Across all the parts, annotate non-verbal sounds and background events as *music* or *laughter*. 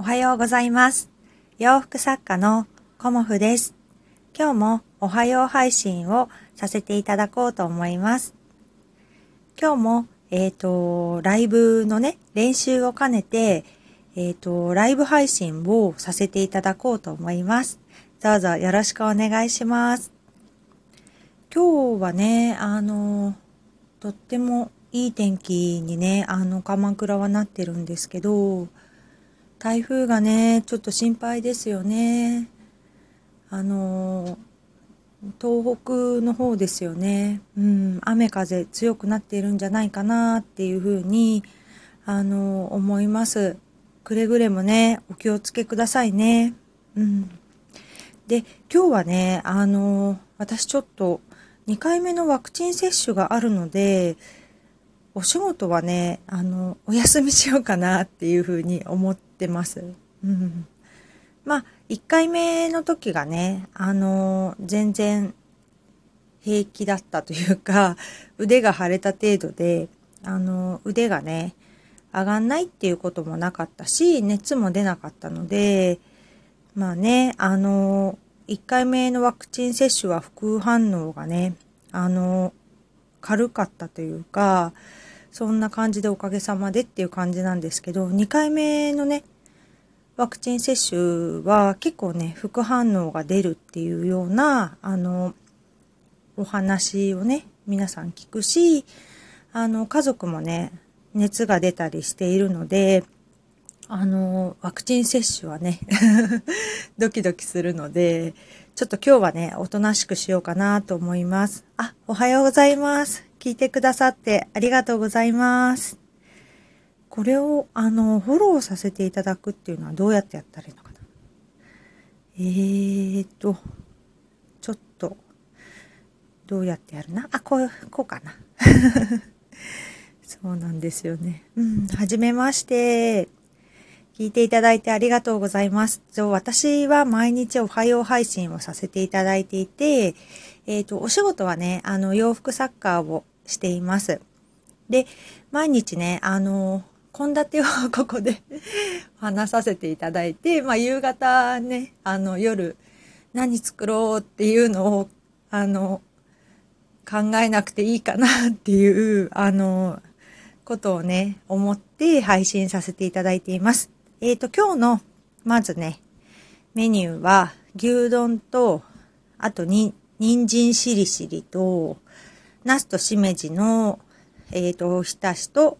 おはようございます。洋服作家のコモフです。今日もおはよう配信をさせていただこうと思います。今日も、えっ、と、ライブのね、練習を兼ねて、えっ、と、ライブ配信をさせていただこうと思います。どうぞよろしくお願いします。今日はね、あの、とってもいい天気にね、あの、鎌倉はなってるんですけど、台風がね、ちょっと心配ですよね。あの、東北の方ですよね。うん、雨風強くなっているんじゃないかなっていうふうに、あの、思います。くれぐれもね、お気をつけくださいね。うん。で、今日はね、あの、私ちょっと2回目のワクチン接種があるので、お仕事はね、あの、お休みしようかなっていうふうに思ってます。うん。まあ、1回目の時がね、あの、全然平気だったというか、腕が腫れた程度で、あの、腕がね、上がんないっていうこともなかったし、熱も出なかったので、まあね、あの、1回目のワクチン接種は副反応がね、あの、軽かったというか、そんな感じでおかげさまでっていう感じなんですけど、2回目のね、ワクチン接種は結構ね、副反応が出るっていうような、あの、お話をね、皆さん聞くし、あの、家族もね、熱が出たりしているので、あの、ワクチン接種はね、*laughs* ドキドキするので、ちょっと今日はね、おとなしくしようかなと思います。あ、おはようございます。聞いてくださってありがとうございます。これを、あの、フォローさせていただくっていうのはどうやってやったらいいのかな。えーと、ちょっと、どうやってやるな？あ、こう、こうかな。*laughs* そうなんですよね。うん、はじめまして。聞いていただいてありがとうございます。私は毎日おはよう配信をさせていただいていて、えっ、と、お仕事はね、あの、洋服サッカーをしています。で、毎日ね、あの、献立をここで *laughs* 話させていただいて、まあ、夕方ね、あの、夜、何作ろうっていうのを、あの、考えなくていいかなっていう、あの、ことをね、思って配信させていただいています。えっ、と、今日の、まずね、メニューは、牛丼と、あとに、人参しりしりと、ナスとしめじの、えっ、と、おひたしと、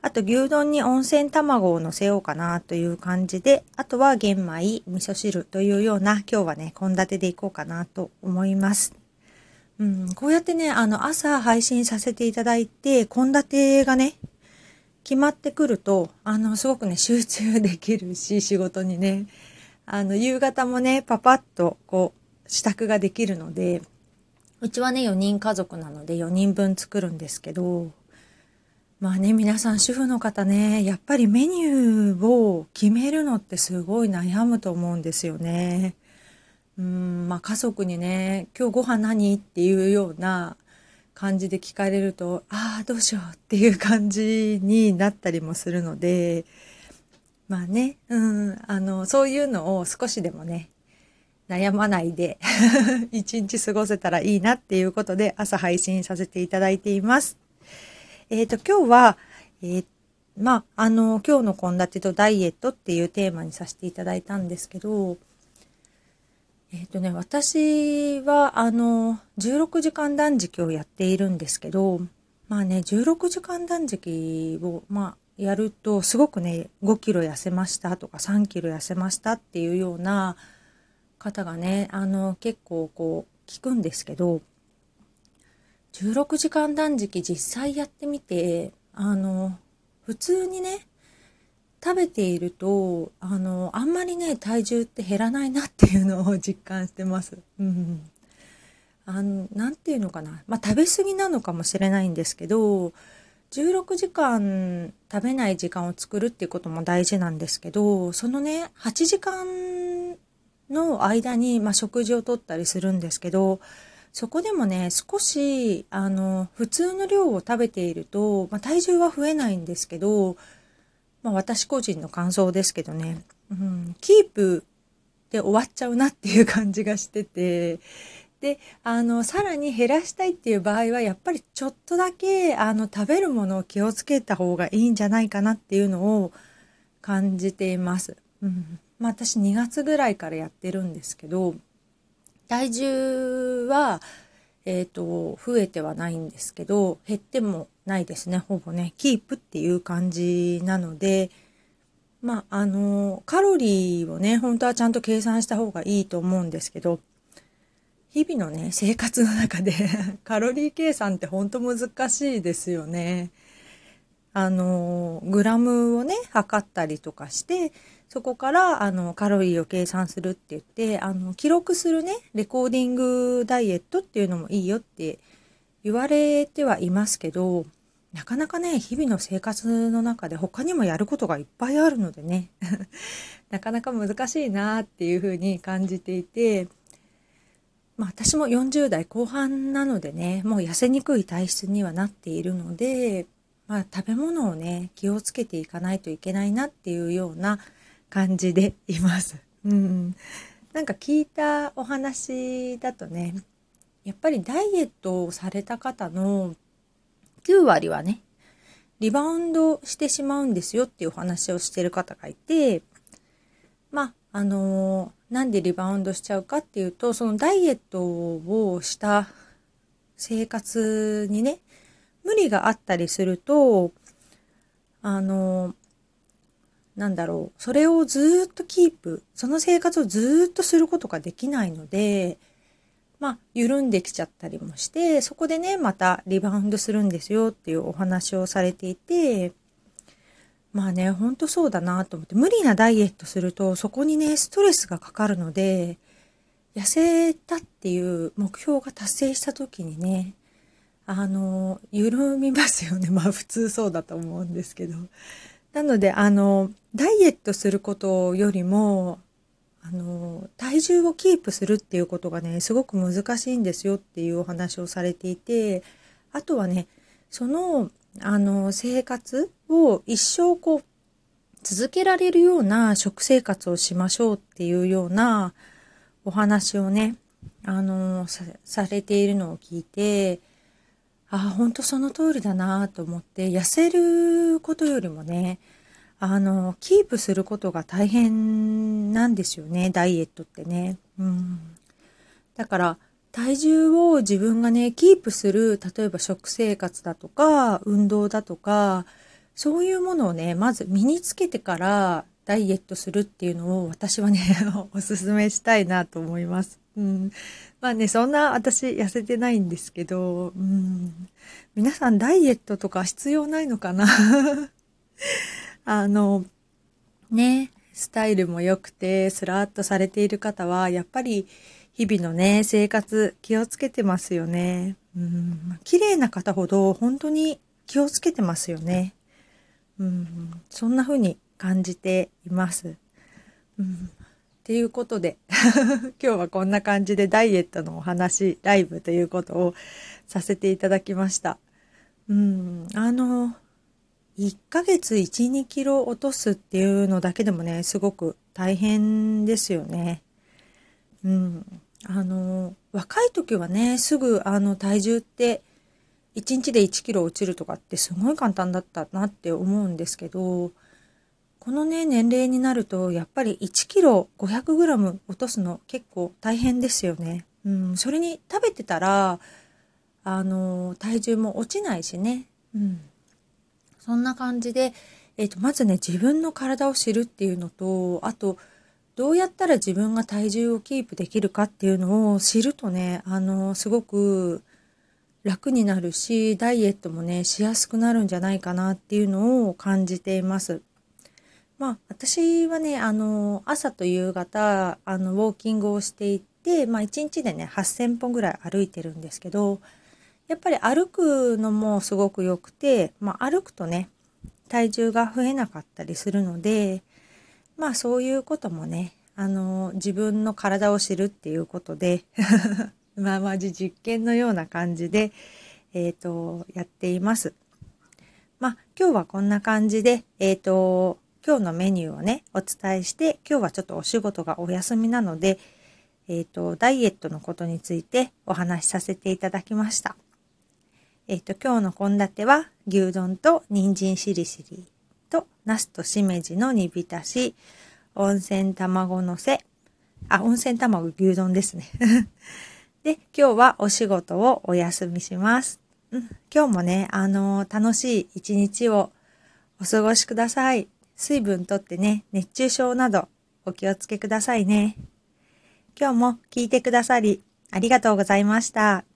あと牛丼に温泉卵を乗せようかなという感じで、あとは玄米、味噌汁というような、今日はね、献立でいこうかなと思います。うん、こうやってね、あの、朝配信させていただいて、献立がね、決まってくると、あの、すごくね、集中できるし、*laughs* 仕事にね、あの、夕方もね、パパッと、こう、支度ができるので、うちはね、4人家族なので4人分作るんですけど、まあね、皆さん主婦の方ね、やっぱりメニューを決めるのってすごい悩むと思うんですよね。うん、まあ家族にね、今日ご飯何？っていうような感じで聞かれると、ああ、どうしようっていう感じになったりもするので、まあね、うん、あの、そういうのを少しでもね、悩まないで *laughs* 一日過ごせたらいいなっていうことで朝配信させていただいています。えっ、と、今日は、えーまあ、あの、今日の献立とダイエットっていうテーマにさせていただいたんですけど、えっ、とね、私は、あの、16時間断食をやっているんですけど、まあね、16時間断食を、まあ、やると、すごくね、5キロ痩せましたとか、3キロ痩せましたっていうような方がね、あの、結構こう、聞くんですけど、16時間断食実際やってみて、あの、普通にね、食べていると、あの、あんまりね、体重って減らないなっていうのを実感してます。うん。あの、なんていうのかな。まあ、食べ過ぎなのかもしれないんですけど、16時間食べない時間を作るっていうことも大事なんですけど、そのね、8時間の間に、まあ、食事をとったりするんですけど、そこでもね、少し、あの、普通の量を食べていると、まあ、体重は増えないんですけど、まあ、私個人の感想ですけどね、うん、キープで終わっちゃうなっていう感じがしてて、で、あの、さらに減らしたいっていう場合は、やっぱりちょっとだけ、あの、食べるものを気をつけた方がいいんじゃないかなっていうのを感じています。うん。まあ、私2月ぐらいからやってるんですけど、体重は、えっ、ー、と、増えてはないんですけど、減ってもないですね。ほぼね、キープっていう感じなので、まあ、あの、カロリーをね、本当はちゃんと計算した方がいいと思うんですけど、日々のね、生活の中で *laughs* カロリー計算って本当難しいですよね。あの、グラムをね、測ったりとかして、そこから、あの、カロリーを計算するって言って、あの、記録するね、レコーディングダイエットっていうのもいいよって言われてはいますけど、なかなかね、日々の生活の中で他にもやることがいっぱいあるのでね、*laughs* なかなか難しいなっていうふうに感じていて、まあ私も40代後半なのでね、もう痩せにくい体質にはなっているので、まあ、食べ物をね気をつけていかないといけないなっていうような感じでいます。うん、なんか聞いたお話だとねやっぱりダイエットをされた方の9割はねリバウンドしてしまうんですよっていうお話をしてる方がいてまああのー、なんでリバウンドしちゃうかっていうとそのダイエットをした生活にね無理があったりすると、あの、なんだろう、それをずっとキープ、その生活をずっとすることができないので、まあ、緩んできちゃったりもして、そこでね、またリバウンドするんですよっていうお話をされていて、まあね、ほんとそうだなと思って、無理なダイエットすると、そこにね、ストレスがかかるので、痩せたっていう目標が達成した時にね、あの、緩みますよね。まあ普通そうだと思うんですけど。なので、あの、ダイエットすることよりも、あの、体重をキープするっていうことがね、すごく難しいんですよっていうお話をされていて、あとはね、その、あの、生活を一生こう、続けられるような食生活をしましょうっていうようなお話をね、あの、されているのを聞いて、ああ本当その通りだなと思って痩せることよりもねあのキープすることが大変なんですよねダイエットってね。うん、だから体重を自分がねキープする例えば食生活だとか運動だとかそういうものをねまず身につけてからダイエットするっていうのを私はね *laughs* おすすめしたいなと思います。うん、まあね、そんな私痩せてないんですけど、うん、皆さんダイエットとか必要ないのかな？あの、ね、スタイルも良くて、スラーっとされている方は、やっぱり日々のね、生活気をつけてますよね。うん、綺麗な方ほど本当に気をつけてますよね。うん、そんな風に感じています。うんっていうことで *laughs* 今日はこんな感じでダイエットのお話、ライブということをさせていただきました。うん、あの、1ヶ月1、2キロ落とすっていうのだけでもね、すごく大変ですよね。うん。あの、若い時はね、すぐあの体重って1日で1キロ落ちるとかってすごい簡単だったなって思うんですけど、このね、年齢になると、やっぱり1キロ500グラム落とすの結構大変ですよね。うん、それに食べてたら、あの、体重も落ちないしね。うん。そんな感じで、えっ、ー、と、まずね、自分の体を知るっていうのと、あと、どうやったら自分が体重をキープできるかっていうのを知るとね、あの、すごく楽になるし、ダイエットもね、しやすくなるんじゃないかなっていうのを感じています。まあ、私はね、あの、朝と夕方、あの、ウォーキングをしていて、まあ、1日でね、8000歩ぐらい歩いてるんですけど、やっぱり歩くのもすごく良くて、まあ、歩くとね、体重が増えなかったりするので、まあ、そういうこともね、あの、自分の体を知るっていうことで *laughs* まあ、まじ実験のような感じで、えっ、ー、と、やっています。まあ、今日はこんな感じで、えっ、ー、と、今日のメニューをね、お伝えして、今日はちょっとお仕事がお休みなので、えっ、ー、と、ダイエットのことについてお話しさせていただきました。えっ、ー、と、今日の献立は、牛丼と人参しりしりと、ナスとしめじの煮浸し、温泉卵のせ、あ、温泉卵牛丼ですね。*laughs* で、今日はお仕事をお休みします。うん、今日もね、あのー、楽しい一日をお過ごしください。水分とってね、熱中症などお気をつけくださいね。今日も聞いてくださりありがとうございました。